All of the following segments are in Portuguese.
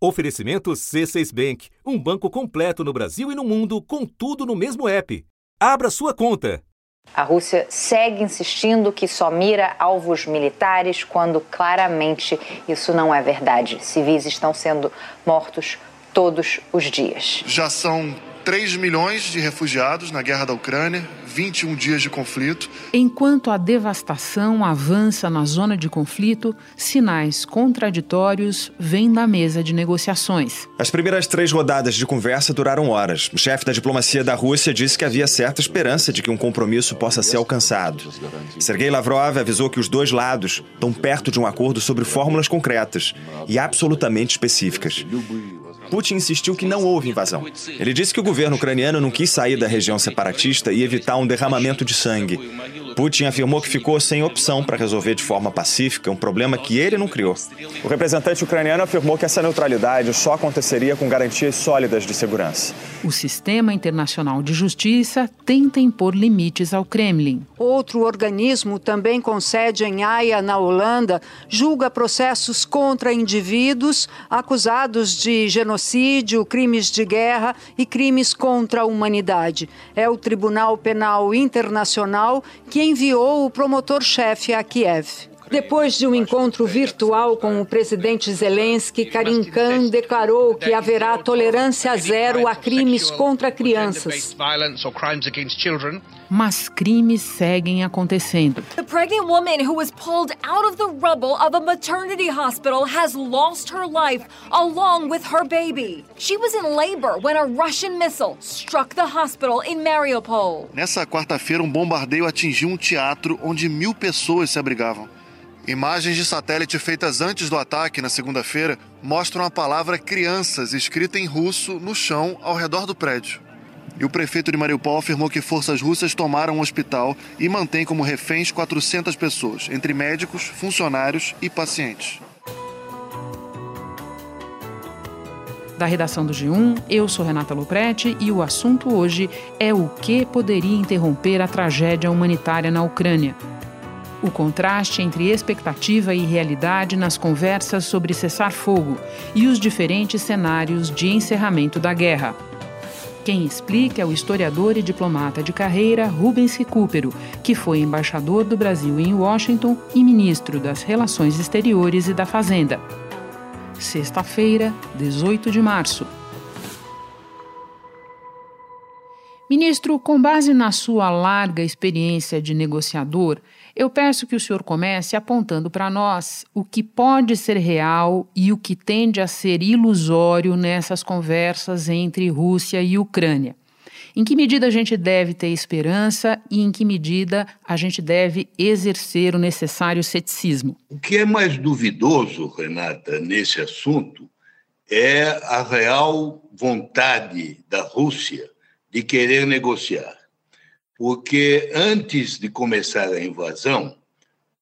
Oferecimento C6 Bank, um banco completo no Brasil e no mundo, com tudo no mesmo app. Abra sua conta. A Rússia segue insistindo que só mira alvos militares, quando claramente isso não é verdade. Civis estão sendo mortos todos os dias. Já são 3 milhões de refugiados na guerra da Ucrânia, 21 dias de conflito. Enquanto a devastação avança na zona de conflito, sinais contraditórios vêm da mesa de negociações. As primeiras três rodadas de conversa duraram horas. O chefe da diplomacia da Rússia disse que havia certa esperança de que um compromisso possa ser alcançado. Sergei Lavrov avisou que os dois lados estão perto de um acordo sobre fórmulas concretas e absolutamente específicas. Putin insistiu que não houve invasão. Ele disse que o governo ucraniano não quis sair da região separatista e evitar um derramamento de sangue. Putin afirmou que ficou sem opção para resolver de forma pacífica um problema que ele não criou. O representante ucraniano afirmou que essa neutralidade só aconteceria com garantias sólidas de segurança. O sistema internacional de justiça tenta impor limites ao Kremlin. Outro organismo, também com sede em Haia, na Holanda, julga processos contra indivíduos acusados de genocídio, crimes de guerra e crimes contra a humanidade. É o Tribunal Penal Internacional que enviou o promotor-chefe a Kiev. Depois de um encontro virtual com o presidente Zelensky, Karim Khan declarou que haverá tolerância zero a crimes contra crianças. Mas crimes seguem acontecendo. The pregnant woman who was pulled out of the rubble of a maternity hospital has lost her life along with her baby. She was in labor when a Russian missile struck the hospital in Mariupol. Nessa quarta-feira, um bombardeio atingiu um teatro onde mil pessoas se abrigavam. Imagens de satélite feitas antes do ataque, na segunda-feira, mostram a palavra crianças escrita em russo no chão ao redor do prédio. E o prefeito de Mariupol afirmou que forças russas tomaram o hospital e mantém como reféns 400 pessoas, entre médicos, funcionários e pacientes. Da redação do G1, eu sou Renata Loprete e o assunto hoje é o que poderia interromper a tragédia humanitária na Ucrânia o contraste entre expectativa e realidade nas conversas sobre cessar-fogo e os diferentes cenários de encerramento da guerra. Quem explica é o historiador e diplomata de carreira Rubens Recupero, que foi embaixador do Brasil em Washington e ministro das Relações Exteriores e da Fazenda. Sexta-feira, 18 de março. Ministro, com base na sua larga experiência de negociador, eu peço que o senhor comece apontando para nós o que pode ser real e o que tende a ser ilusório nessas conversas entre Rússia e Ucrânia. Em que medida a gente deve ter esperança e em que medida a gente deve exercer o necessário ceticismo? O que é mais duvidoso, Renata, nesse assunto é a real vontade da Rússia de querer negociar. Porque antes de começar a invasão,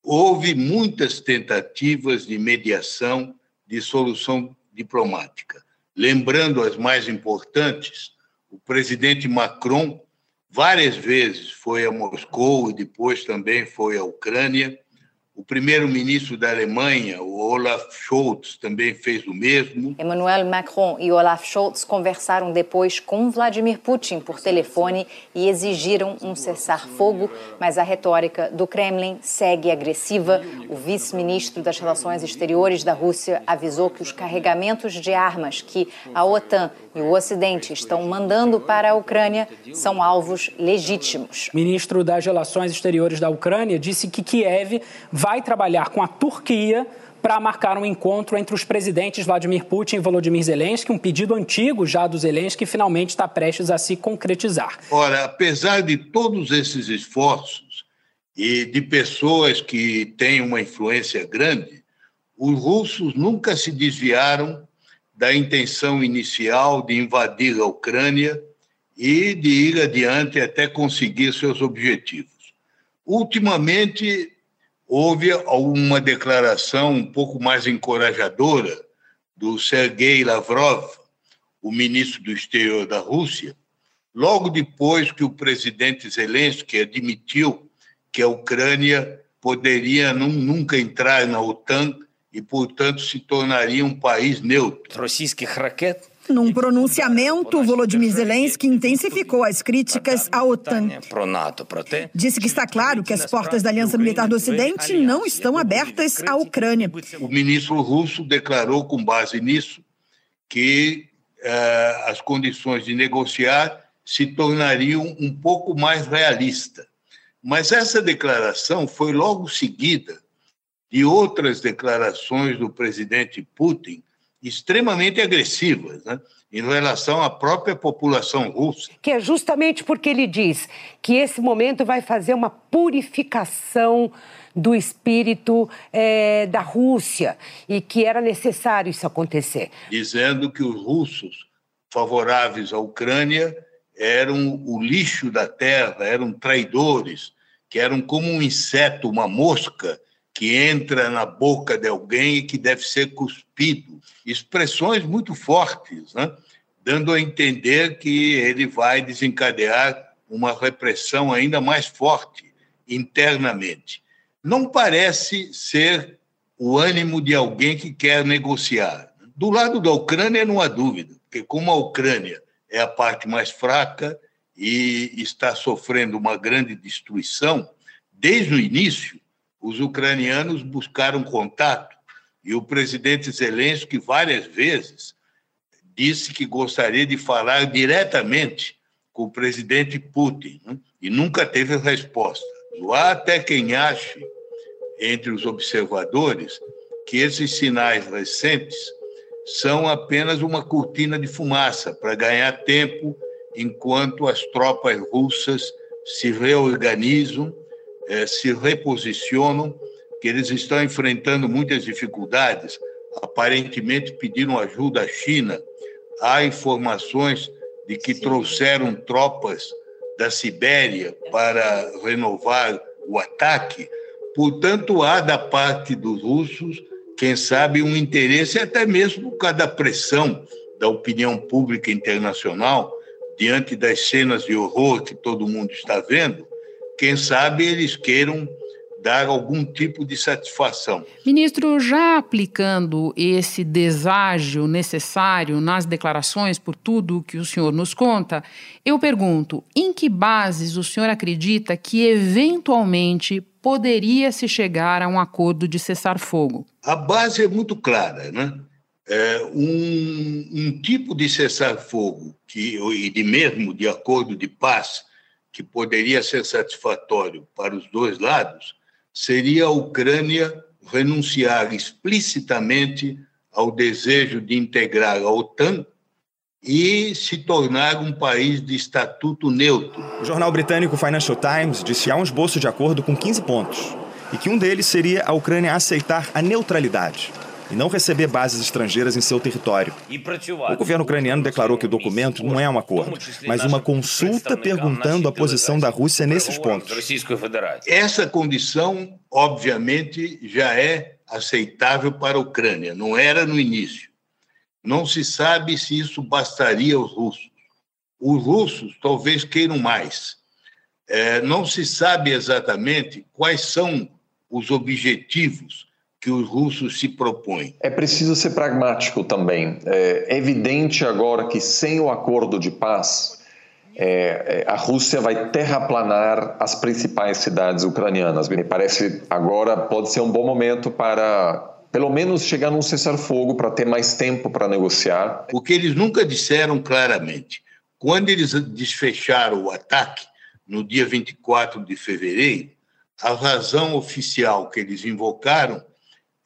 houve muitas tentativas de mediação, de solução diplomática. Lembrando as mais importantes, o presidente Macron várias vezes foi a Moscou e depois também foi à Ucrânia o primeiro-ministro da Alemanha, o Olaf Scholz, também fez o mesmo. Emmanuel Macron e Olaf Scholz conversaram depois com Vladimir Putin por telefone e exigiram um cessar-fogo, mas a retórica do Kremlin segue agressiva. O vice-ministro das Relações Exteriores da Rússia avisou que os carregamentos de armas que a OTAN e o Ocidente estão mandando para a Ucrânia são alvos legítimos. O ministro das Relações Exteriores da Ucrânia disse que Kiev vai trabalhar com a Turquia para marcar um encontro entre os presidentes Vladimir Putin e Volodymyr Zelensky, um pedido antigo já do Zelensky que finalmente está prestes a se concretizar. Ora, apesar de todos esses esforços e de pessoas que têm uma influência grande, os russos nunca se desviaram da intenção inicial de invadir a Ucrânia e de ir adiante até conseguir seus objetivos. Ultimamente, houve uma declaração um pouco mais encorajadora do Sergei Lavrov, o ministro do exterior da Rússia, logo depois que o presidente Zelensky admitiu que a Ucrânia poderia nunca entrar na OTAN e, portanto, se tornaria um país neutro. Num pronunciamento, Volodymyr Zelensky intensificou as críticas à OTAN. Disse que está claro que as portas da Aliança Militar do Ocidente não estão abertas à Ucrânia. O ministro russo declarou, com base nisso, que uh, as condições de negociar se tornariam um pouco mais realistas. Mas essa declaração foi logo seguida de outras declarações do presidente Putin extremamente agressivas né, em relação à própria população russa. Que é justamente porque ele diz que esse momento vai fazer uma purificação do espírito é, da Rússia e que era necessário isso acontecer. Dizendo que os russos favoráveis à Ucrânia eram o lixo da terra, eram traidores, que eram como um inseto, uma mosca que entra na boca de alguém e que deve ser cuspido. Expressões muito fortes, né? dando a entender que ele vai desencadear uma repressão ainda mais forte internamente. Não parece ser o ânimo de alguém que quer negociar. Do lado da Ucrânia, não há dúvida, porque como a Ucrânia é a parte mais fraca e está sofrendo uma grande destruição, desde o início, os ucranianos buscaram contato e o presidente Zelensky várias vezes disse que gostaria de falar diretamente com o presidente Putin né? e nunca teve resposta. Há até quem ache, entre os observadores, que esses sinais recentes são apenas uma cortina de fumaça para ganhar tempo enquanto as tropas russas se reorganizam eh, se reposicionam, que eles estão enfrentando muitas dificuldades, aparentemente pediram ajuda à China. Há informações de que trouxeram tropas da Sibéria para renovar o ataque. Portanto, há da parte dos russos, quem sabe, um interesse, até mesmo por causa da pressão da opinião pública internacional, diante das cenas de horror que todo mundo está vendo, quem sabe eles queiram dar algum tipo de satisfação. Ministro, já aplicando esse deságio necessário nas declarações por tudo que o senhor nos conta, eu pergunto: em que bases o senhor acredita que eventualmente poderia se chegar a um acordo de cessar-fogo? A base é muito clara, né? É um, um tipo de cessar-fogo que e de mesmo de acordo de paz que poderia ser satisfatório para os dois lados seria a Ucrânia renunciar explicitamente ao desejo de integrar a OTAN e se tornar um país de estatuto neutro. O jornal britânico Financial Times disse que há um esboço de acordo com 15 pontos e que um deles seria a Ucrânia aceitar a neutralidade e não receber bases estrangeiras em seu território. O governo ucraniano declarou que o documento não é um acordo, mas uma consulta perguntando a posição da Rússia nesses pontos. Essa condição, obviamente, já é aceitável para a Ucrânia, não era no início. Não se sabe se isso bastaria aos russos. Os russos talvez queiram mais. É, não se sabe exatamente quais são os objetivos que os russos se propõem. É preciso ser pragmático também. É evidente agora que sem o acordo de paz, é, é, a Rússia vai terraplanar as principais cidades ucranianas. Me parece agora pode ser um bom momento para pelo menos chegar num cessar-fogo para ter mais tempo para negociar. O que eles nunca disseram claramente, quando eles desfecharam o ataque no dia 24 de fevereiro, a razão oficial que eles invocaram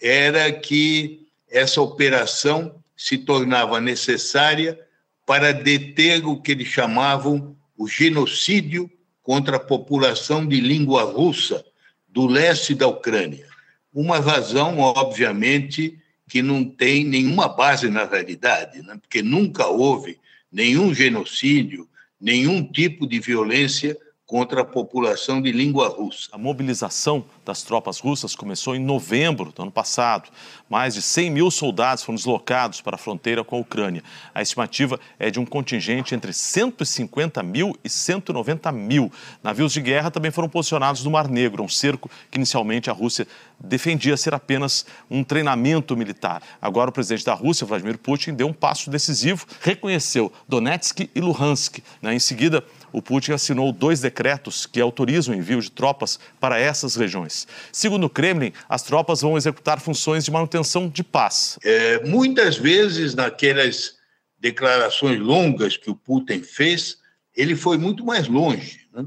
era que essa operação se tornava necessária para deter o que eles chamavam o genocídio contra a população de língua russa do leste da Ucrânia. Uma razão, obviamente, que não tem nenhuma base na realidade, né? porque nunca houve nenhum genocídio, nenhum tipo de violência contra a população de língua russa. A mobilização das tropas russas começou em novembro do ano passado. Mais de 100 mil soldados foram deslocados para a fronteira com a Ucrânia. A estimativa é de um contingente entre 150 mil e 190 mil. Navios de guerra também foram posicionados no Mar Negro, um cerco que inicialmente a Rússia defendia ser apenas um treinamento militar. Agora o presidente da Rússia, Vladimir Putin, deu um passo decisivo, reconheceu Donetsk e Luhansk. Né? Em seguida, o Putin assinou dois decretos que autorizam o envio de tropas para essas regiões. Segundo o Kremlin, as tropas vão executar funções de manutenção de paz. É, muitas vezes, naquelas declarações longas que o Putin fez, ele foi muito mais longe. Né?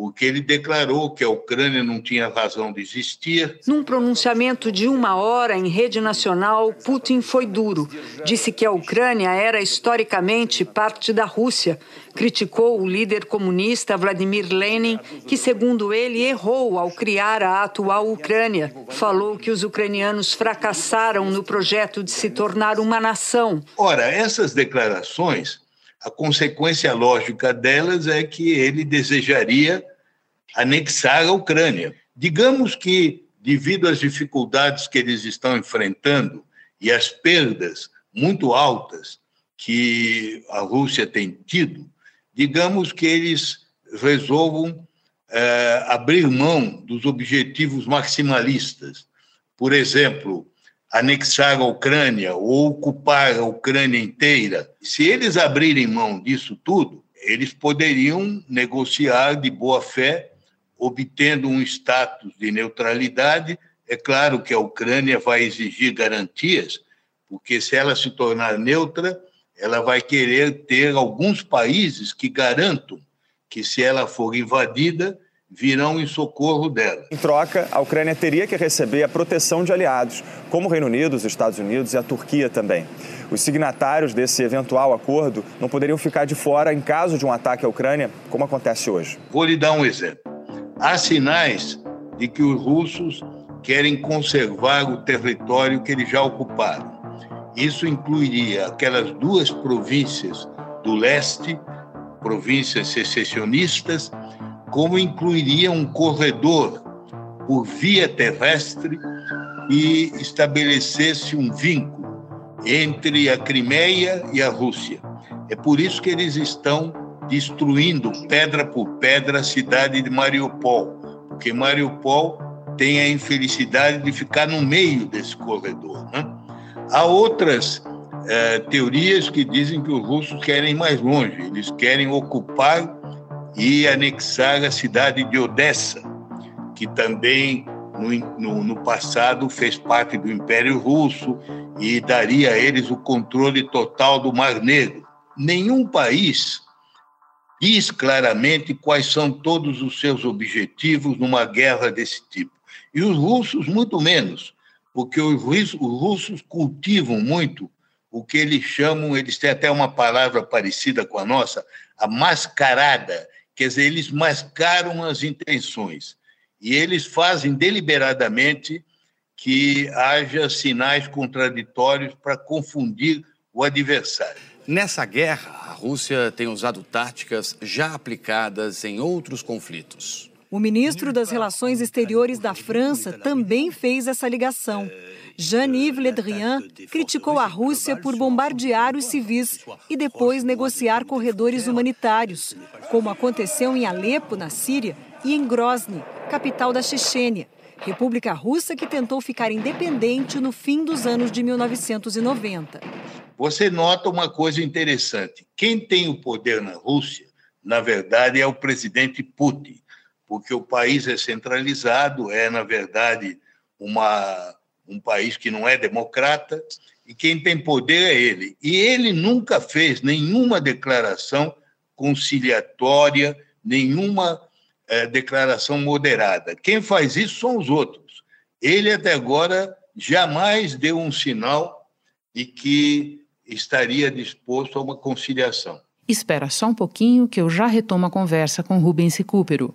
Porque ele declarou que a Ucrânia não tinha razão de existir. Num pronunciamento de uma hora em rede nacional, Putin foi duro. Disse que a Ucrânia era historicamente parte da Rússia. Criticou o líder comunista Vladimir Lenin, que, segundo ele, errou ao criar a atual Ucrânia. Falou que os ucranianos fracassaram no projeto de se tornar uma nação. Ora, essas declarações a consequência lógica delas é que ele desejaria anexar a Ucrânia. Digamos que, devido às dificuldades que eles estão enfrentando e às perdas muito altas que a Rússia tem tido, digamos que eles resolvam é, abrir mão dos objetivos maximalistas. Por exemplo, anexar a Ucrânia ou ocupar a Ucrânia inteira. Se eles abrirem mão disso tudo, eles poderiam negociar de boa fé, obtendo um status de neutralidade. É claro que a Ucrânia vai exigir garantias, porque se ela se tornar neutra, ela vai querer ter alguns países que garantam que, se ela for invadida, virão em socorro dela. Em troca, a Ucrânia teria que receber a proteção de aliados, como o Reino Unido, os Estados Unidos e a Turquia também. Os signatários desse eventual acordo não poderiam ficar de fora em caso de um ataque à Ucrânia, como acontece hoje. Vou lhe dar um exemplo. Há sinais de que os russos querem conservar o território que eles já ocuparam. Isso incluiria aquelas duas províncias do leste, províncias secessionistas, como incluiria um corredor por via terrestre e estabelecesse um vínculo entre a Crimeia e a Rússia. É por isso que eles estão destruindo pedra por pedra a cidade de Mariupol, porque Mariupol tem a infelicidade de ficar no meio desse corredor. Né? Há outras eh, teorias que dizem que os russos querem ir mais longe, eles querem ocupar e anexar a cidade de Odessa, que também no, no, no, passado fez parte do Império Russo e daria a eles o controle total do Mar Negro. Nenhum país diz claramente quais são todos os seus objetivos numa guerra desse tipo. E os russos, muito menos, porque os russos cultivam muito o que eles chamam, eles têm até uma palavra parecida com a nossa, a mascarada Quer dizer, eles mascaram as intenções e eles fazem deliberadamente que haja sinais contraditórios para confundir o adversário. Nessa guerra, a Rússia tem usado táticas já aplicadas em outros conflitos. O ministro das Relações Exteriores da França também fez essa ligação. Jean-Yves Le Drian criticou a Rússia por bombardear os civis e depois negociar corredores humanitários, como aconteceu em Alepo, na Síria, e em Grozny, capital da Chechênia, república russa que tentou ficar independente no fim dos anos de 1990. Você nota uma coisa interessante: quem tem o poder na Rússia, na verdade, é o presidente Putin, porque o país é centralizado, é, na verdade, uma um país que não é democrata, e quem tem poder é ele. E ele nunca fez nenhuma declaração conciliatória, nenhuma é, declaração moderada. Quem faz isso são os outros. Ele, até agora, jamais deu um sinal de que estaria disposto a uma conciliação. Espera só um pouquinho que eu já retomo a conversa com Rubens Recupero.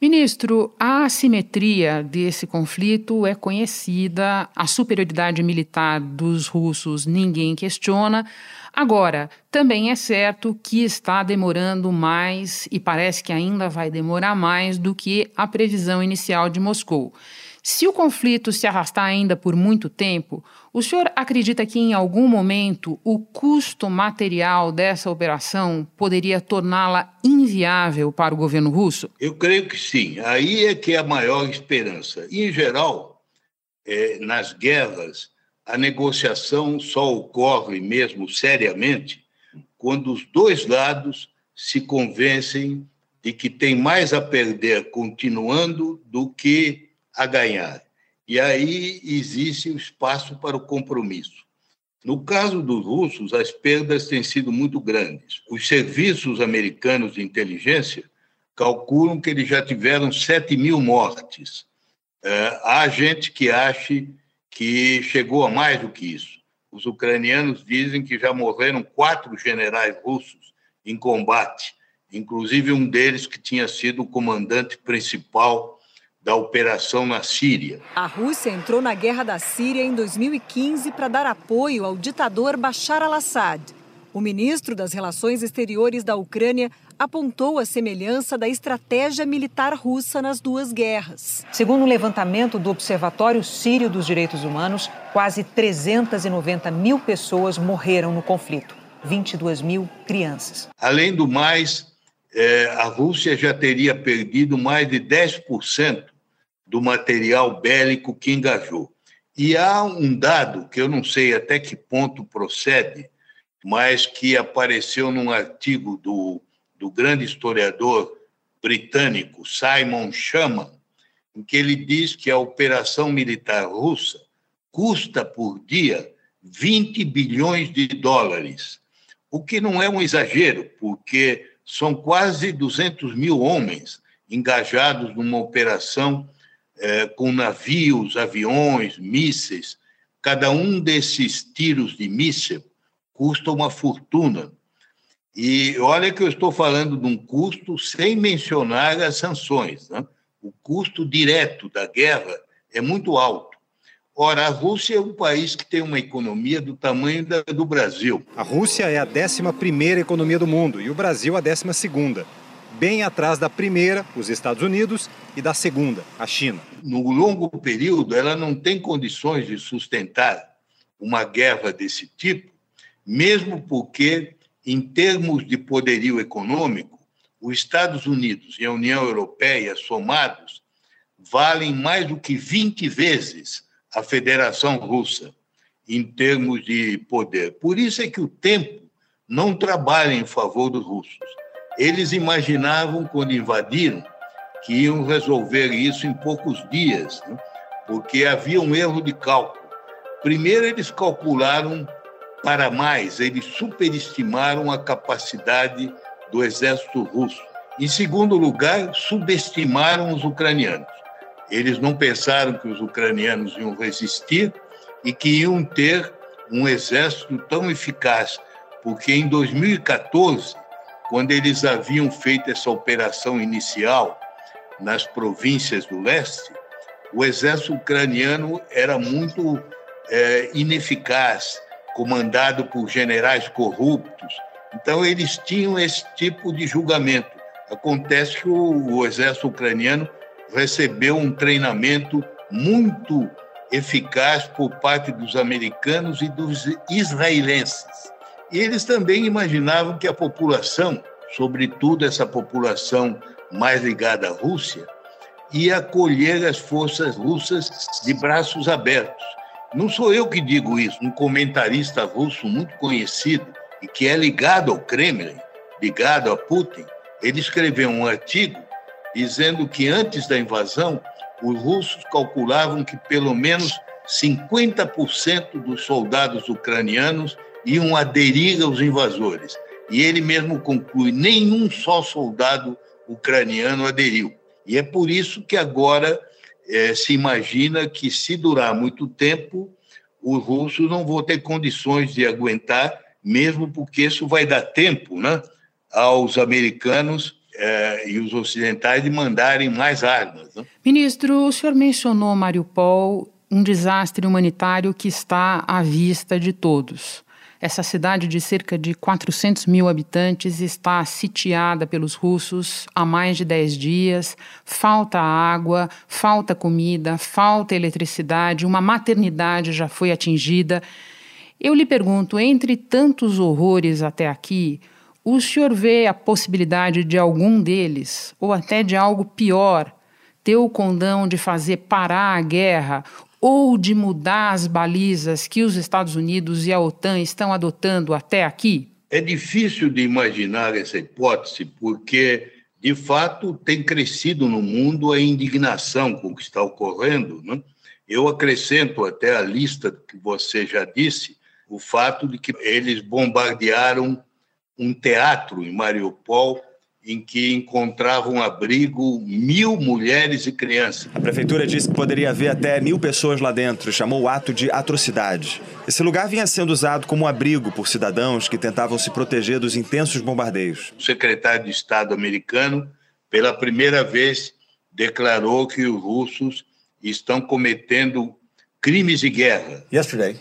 Ministro, a assimetria desse conflito é conhecida, a superioridade militar dos russos ninguém questiona. Agora, também é certo que está demorando mais e parece que ainda vai demorar mais do que a previsão inicial de Moscou. Se o conflito se arrastar ainda por muito tempo, o senhor acredita que em algum momento o custo material dessa operação poderia torná-la inviável para o governo russo? Eu creio que sim. Aí é que é a maior esperança. Em geral, é, nas guerras, a negociação só ocorre mesmo seriamente quando os dois lados se convencem de que tem mais a perder continuando do que a ganhar. E aí existe o espaço para o compromisso. No caso dos russos, as perdas têm sido muito grandes. Os serviços americanos de inteligência calculam que eles já tiveram 7 mil mortes. É, há gente que acha que chegou a mais do que isso. Os ucranianos dizem que já morreram quatro generais russos em combate, inclusive um deles que tinha sido o comandante principal da operação na Síria. A Rússia entrou na guerra da Síria em 2015 para dar apoio ao ditador Bashar al-Assad. O ministro das Relações Exteriores da Ucrânia apontou a semelhança da estratégia militar russa nas duas guerras. Segundo um levantamento do Observatório Sírio dos Direitos Humanos, quase 390 mil pessoas morreram no conflito, 22 mil crianças. Além do mais, é, a Rússia já teria perdido mais de 10% do material bélico que engajou. E há um dado que eu não sei até que ponto procede, mas que apareceu num artigo do, do grande historiador britânico Simon Schaman, em que ele diz que a operação militar russa custa por dia 20 bilhões de dólares, o que não é um exagero, porque são quase 200 mil homens engajados numa operação é, com navios, aviões, mísseis. Cada um desses tiros de míssil custa uma fortuna. E olha que eu estou falando de um custo sem mencionar as sanções. Né? O custo direto da guerra é muito alto. Ora, a Rússia é um país que tem uma economia do tamanho da, do Brasil. A Rússia é a 11 economia do mundo e o Brasil a 12. Bem atrás da primeira, os Estados Unidos, e da segunda, a China. No longo período, ela não tem condições de sustentar uma guerra desse tipo, mesmo porque, em termos de poderio econômico, os Estados Unidos e a União Europeia somados valem mais do que 20 vezes a Federação Russa em termos de poder. Por isso é que o tempo não trabalha em favor dos russos. Eles imaginavam, quando invadiram, que iam resolver isso em poucos dias, né? porque havia um erro de cálculo. Primeiro, eles calcularam para mais, eles superestimaram a capacidade do exército russo. Em segundo lugar, subestimaram os ucranianos. Eles não pensaram que os ucranianos iam resistir e que iam ter um exército tão eficaz, porque em 2014, quando eles haviam feito essa operação inicial nas províncias do leste, o exército ucraniano era muito é, ineficaz, comandado por generais corruptos. Então, eles tinham esse tipo de julgamento. Acontece que o, o exército ucraniano recebeu um treinamento muito eficaz por parte dos americanos e dos israelenses. E eles também imaginavam que a população, sobretudo essa população mais ligada à Rússia, ia acolher as forças russas de braços abertos. Não sou eu que digo isso, um comentarista russo muito conhecido e que é ligado ao Kremlin, ligado a Putin, ele escreveu um artigo dizendo que antes da invasão, os russos calculavam que pelo menos 50% dos soldados ucranianos iam aderir aos invasores. E ele mesmo conclui: nenhum só soldado ucraniano aderiu. E é por isso que agora é, se imagina que, se durar muito tempo, os russos não vão ter condições de aguentar, mesmo porque isso vai dar tempo né, aos americanos é, e os ocidentais de mandarem mais armas. Né? Ministro, o senhor mencionou Mariupol, um desastre humanitário que está à vista de todos. Essa cidade de cerca de 400 mil habitantes está sitiada pelos russos há mais de 10 dias. Falta água, falta comida, falta eletricidade, uma maternidade já foi atingida. Eu lhe pergunto, entre tantos horrores até aqui, o senhor vê a possibilidade de algum deles, ou até de algo pior, ter o condão de fazer parar a guerra ou de mudar as balizas que os Estados Unidos e a OTAN estão adotando até aqui? É difícil de imaginar essa hipótese, porque, de fato, tem crescido no mundo a indignação com o que está ocorrendo. Né? Eu acrescento até a lista que você já disse, o fato de que eles bombardearam um teatro em Mariupol em que encontravam abrigo mil mulheres e crianças. A prefeitura disse que poderia haver até mil pessoas lá dentro, chamou o ato de atrocidade. Esse lugar vinha sendo usado como abrigo por cidadãos que tentavam se proteger dos intensos bombardeios. O secretário de Estado americano, pela primeira vez, declarou que os russos estão cometendo crimes de guerra. Yesterday,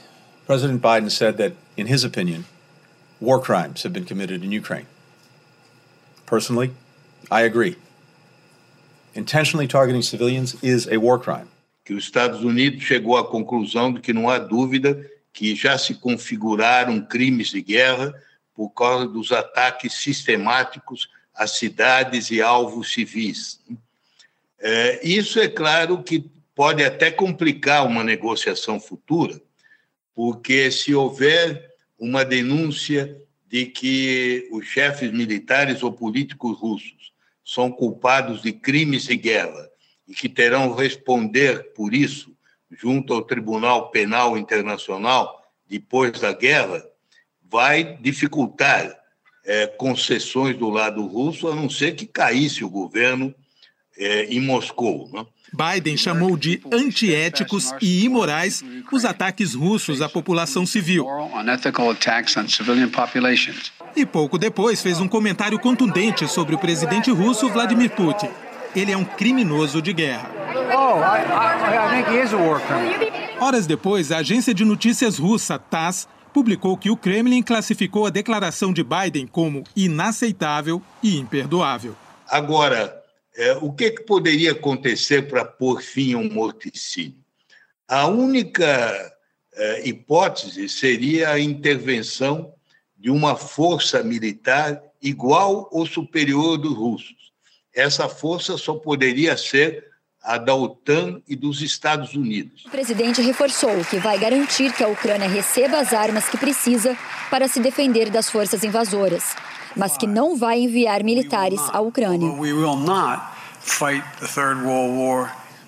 President Biden said that, in his opinion, war crimes have been committed in Ukraine. Personally, I agree. Intentionally targeting civilians is a war crime. Que os Estados Unidos chegou à conclusão de que não há dúvida que já se configuraram crimes de guerra por causa dos ataques sistemáticos a cidades e alvos civis. É, isso é claro que pode até complicar uma negociação futura, porque se houver uma denúncia de que os chefes militares ou políticos russos são culpados de crimes de guerra e que terão responder por isso junto ao Tribunal Penal Internacional depois da guerra, vai dificultar é, concessões do lado russo, a não ser que caísse o governo é, em Moscou. Né? Biden chamou de antiéticos e imorais os ataques russos à população civil. E pouco depois fez um comentário contundente sobre o presidente russo Vladimir Putin. Ele é um criminoso de guerra. Horas depois, a agência de notícias russa TASS publicou que o Kremlin classificou a declaração de Biden como inaceitável e imperdoável. Agora, é, o que, que poderia acontecer para pôr fim a um morticínio? A única é, hipótese seria a intervenção de uma força militar igual ou superior dos russos. Essa força só poderia ser a da OTAN e dos Estados Unidos. O presidente reforçou que vai garantir que a Ucrânia receba as armas que precisa para se defender das forças invasoras mas que não vai enviar militares à Ucrânia.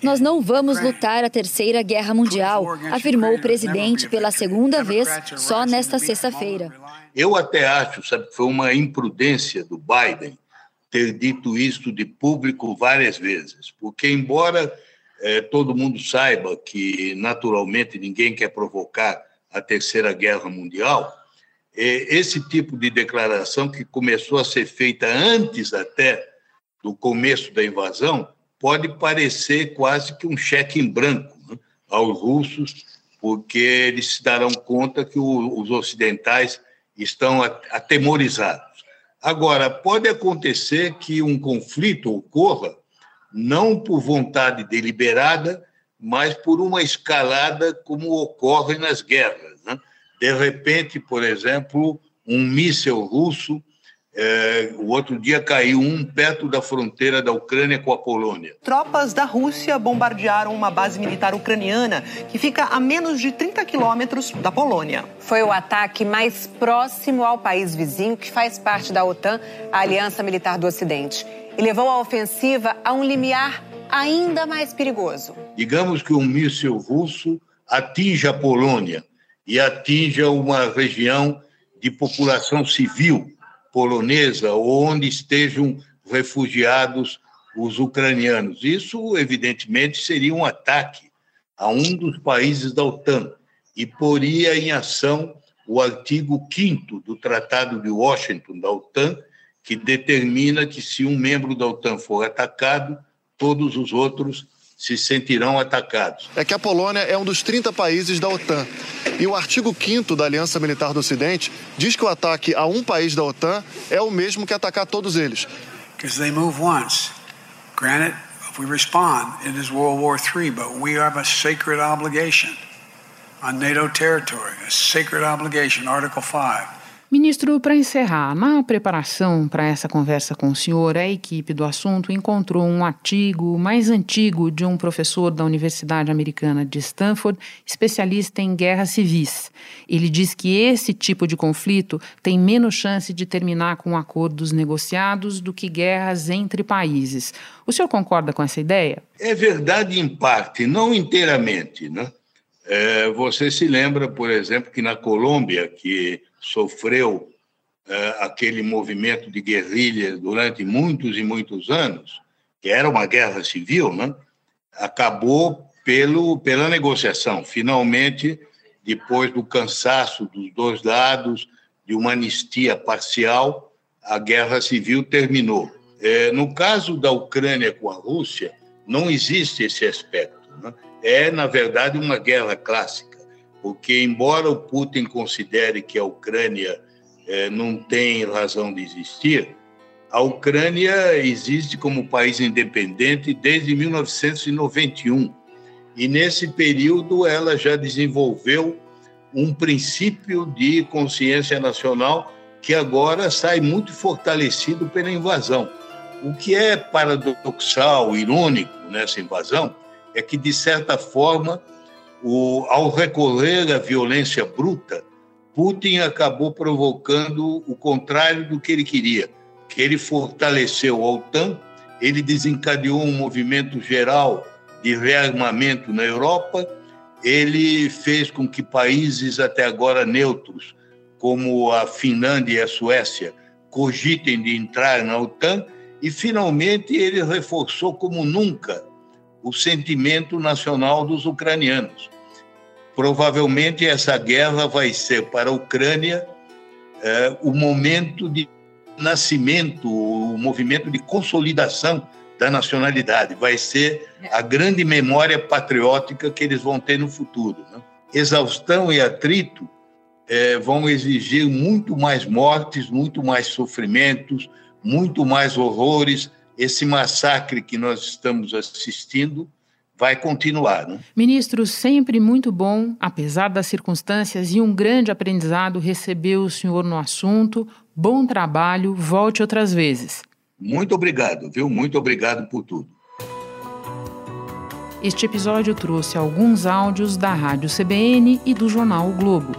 Nós não vamos lutar a Terceira Guerra Mundial, afirmou o presidente pela segunda vez só nesta sexta-feira. Eu até acho, sabe, que foi uma imprudência do Biden ter dito isso de público várias vezes, porque embora eh, todo mundo saiba que naturalmente ninguém quer provocar a Terceira Guerra Mundial, esse tipo de declaração, que começou a ser feita antes até do começo da invasão, pode parecer quase que um cheque em branco né, aos russos, porque eles se darão conta que os ocidentais estão atemorizados. Agora, pode acontecer que um conflito ocorra não por vontade deliberada, mas por uma escalada como ocorre nas guerras. De repente, por exemplo, um míssil russo, é, o outro dia caiu um perto da fronteira da Ucrânia com a Polônia. Tropas da Rússia bombardearam uma base militar ucraniana que fica a menos de 30 quilômetros da Polônia. Foi o ataque mais próximo ao país vizinho que faz parte da OTAN, a Aliança Militar do Ocidente, e levou a ofensiva a um limiar ainda mais perigoso. Digamos que um míssil russo atinge a Polônia e atinja uma região de população civil polonesa ou onde estejam refugiados os ucranianos. Isso, evidentemente, seria um ataque a um dos países da OTAN e poria em ação o artigo 5 do Tratado de Washington da OTAN, que determina que se um membro da OTAN for atacado, todos os outros se sentirão atacados. É que a Polônia é um dos 30 países da OTAN. E o artigo 5 da Aliança Militar do Ocidente diz que o ataque a um país da OTAN é o mesmo que atacar todos eles. Because they move once. Granted, if we respond, it is World War III, but we have a sacred obligation on NATO territory, a sacred obligation, Article 5. Ministro, para encerrar, na preparação para essa conversa com o senhor, a equipe do assunto encontrou um artigo mais antigo de um professor da Universidade Americana de Stanford, especialista em guerras civis. Ele diz que esse tipo de conflito tem menos chance de terminar com acordos negociados do que guerras entre países. O senhor concorda com essa ideia? É verdade em parte, não inteiramente, né? É, você se lembra, por exemplo, que na Colômbia, que sofreu é, aquele movimento de guerrilha durante muitos e muitos anos, que era uma guerra civil, né? acabou pelo, pela negociação. Finalmente, depois do cansaço dos dois lados, de uma anistia parcial, a guerra civil terminou. É, no caso da Ucrânia com a Rússia, não existe esse aspecto. Né? é, na verdade, uma guerra clássica, porque, embora o Putin considere que a Ucrânia é, não tem razão de existir, a Ucrânia existe como país independente desde 1991. E, nesse período, ela já desenvolveu um princípio de consciência nacional que agora sai muito fortalecido pela invasão. O que é paradoxal, irônico nessa invasão, é que, de certa forma, o, ao recorrer à violência bruta, Putin acabou provocando o contrário do que ele queria, que ele fortaleceu a OTAN, ele desencadeou um movimento geral de rearmamento na Europa, ele fez com que países até agora neutros, como a Finlândia e a Suécia, cogitem de entrar na OTAN, e finalmente ele reforçou como nunca o sentimento nacional dos ucranianos. Provavelmente essa guerra vai ser para a Ucrânia é, o momento de nascimento, o movimento de consolidação da nacionalidade. Vai ser a grande memória patriótica que eles vão ter no futuro. Né? Exaustão e atrito é, vão exigir muito mais mortes, muito mais sofrimentos, muito mais horrores esse massacre que nós estamos assistindo vai continuar. Né? Ministro, sempre muito bom, apesar das circunstâncias, e um grande aprendizado receber o senhor no assunto. Bom trabalho, volte outras vezes. Muito obrigado, viu? Muito obrigado por tudo. Este episódio trouxe alguns áudios da Rádio CBN e do jornal o Globo.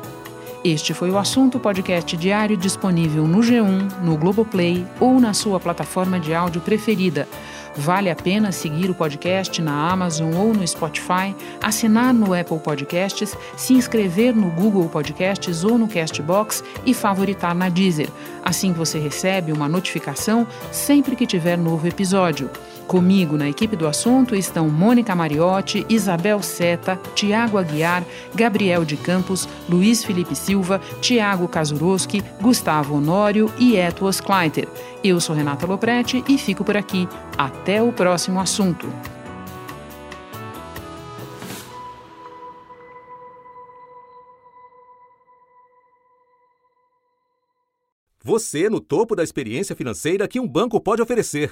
Este foi o assunto podcast diário disponível no G1, no Globoplay ou na sua plataforma de áudio preferida. Vale a pena seguir o podcast na Amazon ou no Spotify, assinar no Apple Podcasts, se inscrever no Google Podcasts ou no Castbox e favoritar na Deezer. Assim você recebe uma notificação sempre que tiver novo episódio. Comigo na equipe do assunto estão Mônica Mariotti, Isabel Seta, Tiago Aguiar, Gabriel de Campos, Luiz Felipe Silva, Tiago Kazuroski, Gustavo Honório e Etuas Kleiter. Eu sou Renata Loprete e fico por aqui. Até o próximo assunto. Você no topo da experiência financeira que um banco pode oferecer.